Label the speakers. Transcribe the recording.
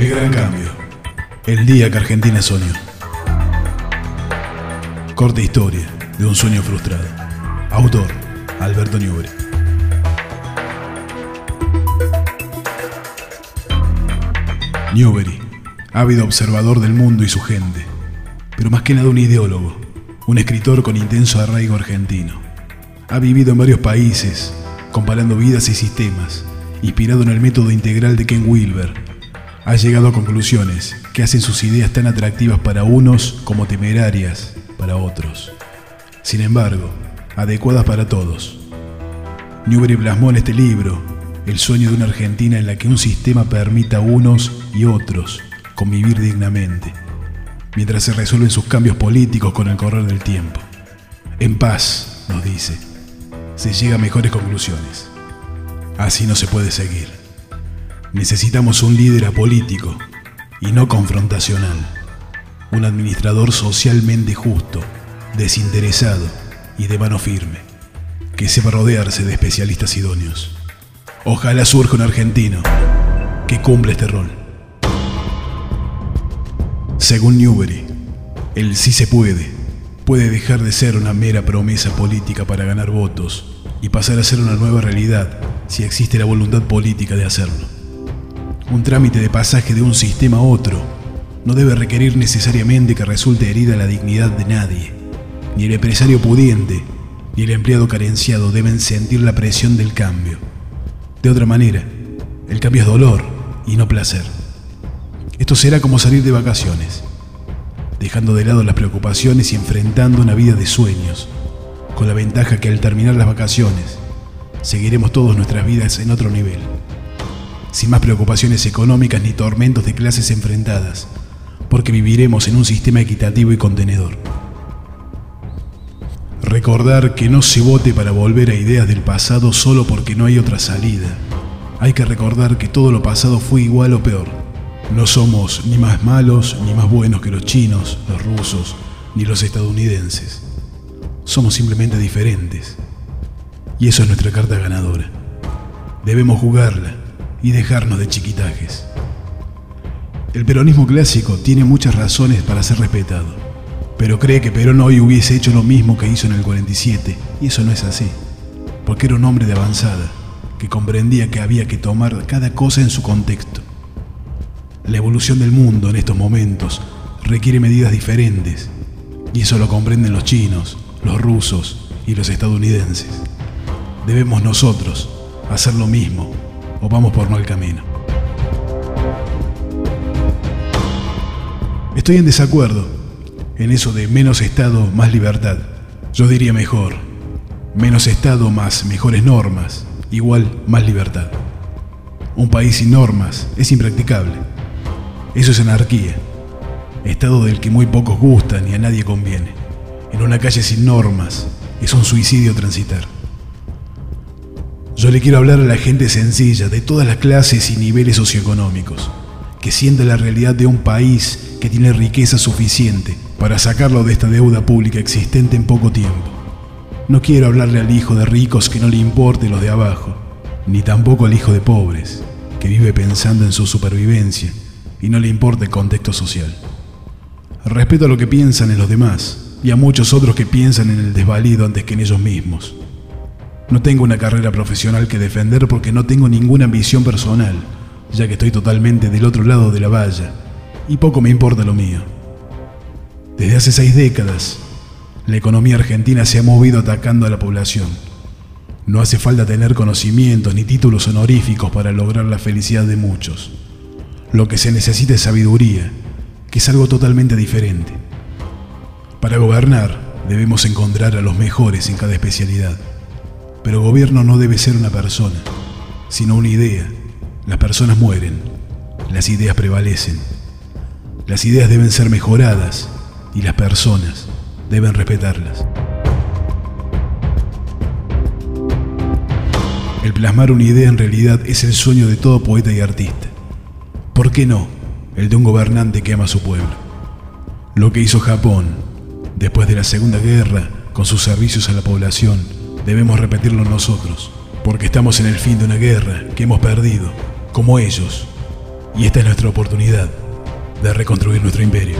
Speaker 1: El gran cambio. El día que Argentina soñó. Corta historia de un sueño frustrado. Autor, Alberto Newbery. Newbery, ávido observador del mundo y su gente, pero más que nada un ideólogo, un escritor con intenso arraigo argentino. Ha vivido en varios países, comparando vidas y sistemas, inspirado en el método integral de Ken Wilber. Ha llegado a conclusiones que hacen sus ideas tan atractivas para unos como temerarias para otros. Sin embargo, adecuadas para todos. Newbery plasmó en este libro el sueño de una Argentina en la que un sistema permita a unos y otros convivir dignamente, mientras se resuelven sus cambios políticos con el correr del tiempo. En paz, nos dice, se llega a mejores conclusiones. Así no se puede seguir. Necesitamos un líder apolítico y no confrontacional, un administrador socialmente justo, desinteresado y de mano firme, que sepa rodearse de especialistas idóneos. Ojalá surja un argentino que cumpla este rol. Según Newbery, el sí se puede puede dejar de ser una mera promesa política para ganar votos y pasar a ser una nueva realidad si existe la voluntad política de hacerlo. Un trámite de pasaje de un sistema a otro no debe requerir necesariamente que resulte herida la dignidad de nadie. Ni el empresario pudiente ni el empleado carenciado deben sentir la presión del cambio. De otra manera, el cambio es dolor y no placer. Esto será como salir de vacaciones, dejando de lado las preocupaciones y enfrentando una vida de sueños, con la ventaja que al terminar las vacaciones, seguiremos todas nuestras vidas en otro nivel, sin más preocupaciones económicas ni tormentos de clases enfrentadas, porque viviremos en un sistema equitativo y contenedor. Recordar que no se vote para volver a ideas del pasado solo porque no hay otra salida. Hay que recordar que todo lo pasado fue igual o peor. No somos ni más malos ni más buenos que los chinos, los rusos, ni los estadounidenses. Somos simplemente diferentes. Y eso es nuestra carta ganadora. Debemos jugarla y dejarnos de chiquitajes. El peronismo clásico tiene muchas razones para ser respetado pero cree que Perón hoy hubiese hecho lo mismo que hizo en el 47, y eso no es así, porque era un hombre de avanzada, que comprendía que había que tomar cada cosa en su contexto. La evolución del mundo en estos momentos requiere medidas diferentes, y eso lo comprenden los chinos, los rusos y los estadounidenses. Debemos nosotros hacer lo mismo, o vamos por mal camino. Estoy en desacuerdo en eso de menos Estado, más libertad. Yo diría mejor, menos Estado más mejores normas, igual más libertad. Un país sin normas es impracticable. Eso es anarquía, estado del que muy pocos gustan y a nadie conviene. En una calle sin normas es un suicidio transitar. Yo le quiero hablar a la gente sencilla, de todas las clases y niveles socioeconómicos, que siente la realidad de un país que tiene riqueza suficiente para sacarlo de esta deuda pública existente en poco tiempo. No quiero hablarle al hijo de ricos que no le importe lo de abajo, ni tampoco al hijo de pobres, que vive pensando en su supervivencia y no le importa el contexto social. Respeto a lo que piensan en los demás y a muchos otros que piensan en el desvalido antes que en ellos mismos. No tengo una carrera profesional que defender porque no tengo ninguna ambición personal, ya que estoy totalmente del otro lado de la valla y poco me importa lo mío. Desde hace seis décadas, la economía argentina se ha movido atacando a la población. No hace falta tener conocimientos ni títulos honoríficos para lograr la felicidad de muchos. Lo que se necesita es sabiduría, que es algo totalmente diferente. Para gobernar debemos encontrar a los mejores en cada especialidad. Pero gobierno no debe ser una persona, sino una idea. Las personas mueren, las ideas prevalecen. Las ideas deben ser mejoradas y las personas deben respetarlas. El plasmar una idea en realidad es el sueño de todo poeta y artista. ¿Por qué no el de un gobernante que ama a su pueblo? Lo que hizo Japón después de la Segunda Guerra con sus servicios a la población, debemos repetirlo nosotros, porque estamos en el fin de una guerra que hemos perdido, como ellos, Y esta es nuestra oportunidad de reconstruir nuestro imperio.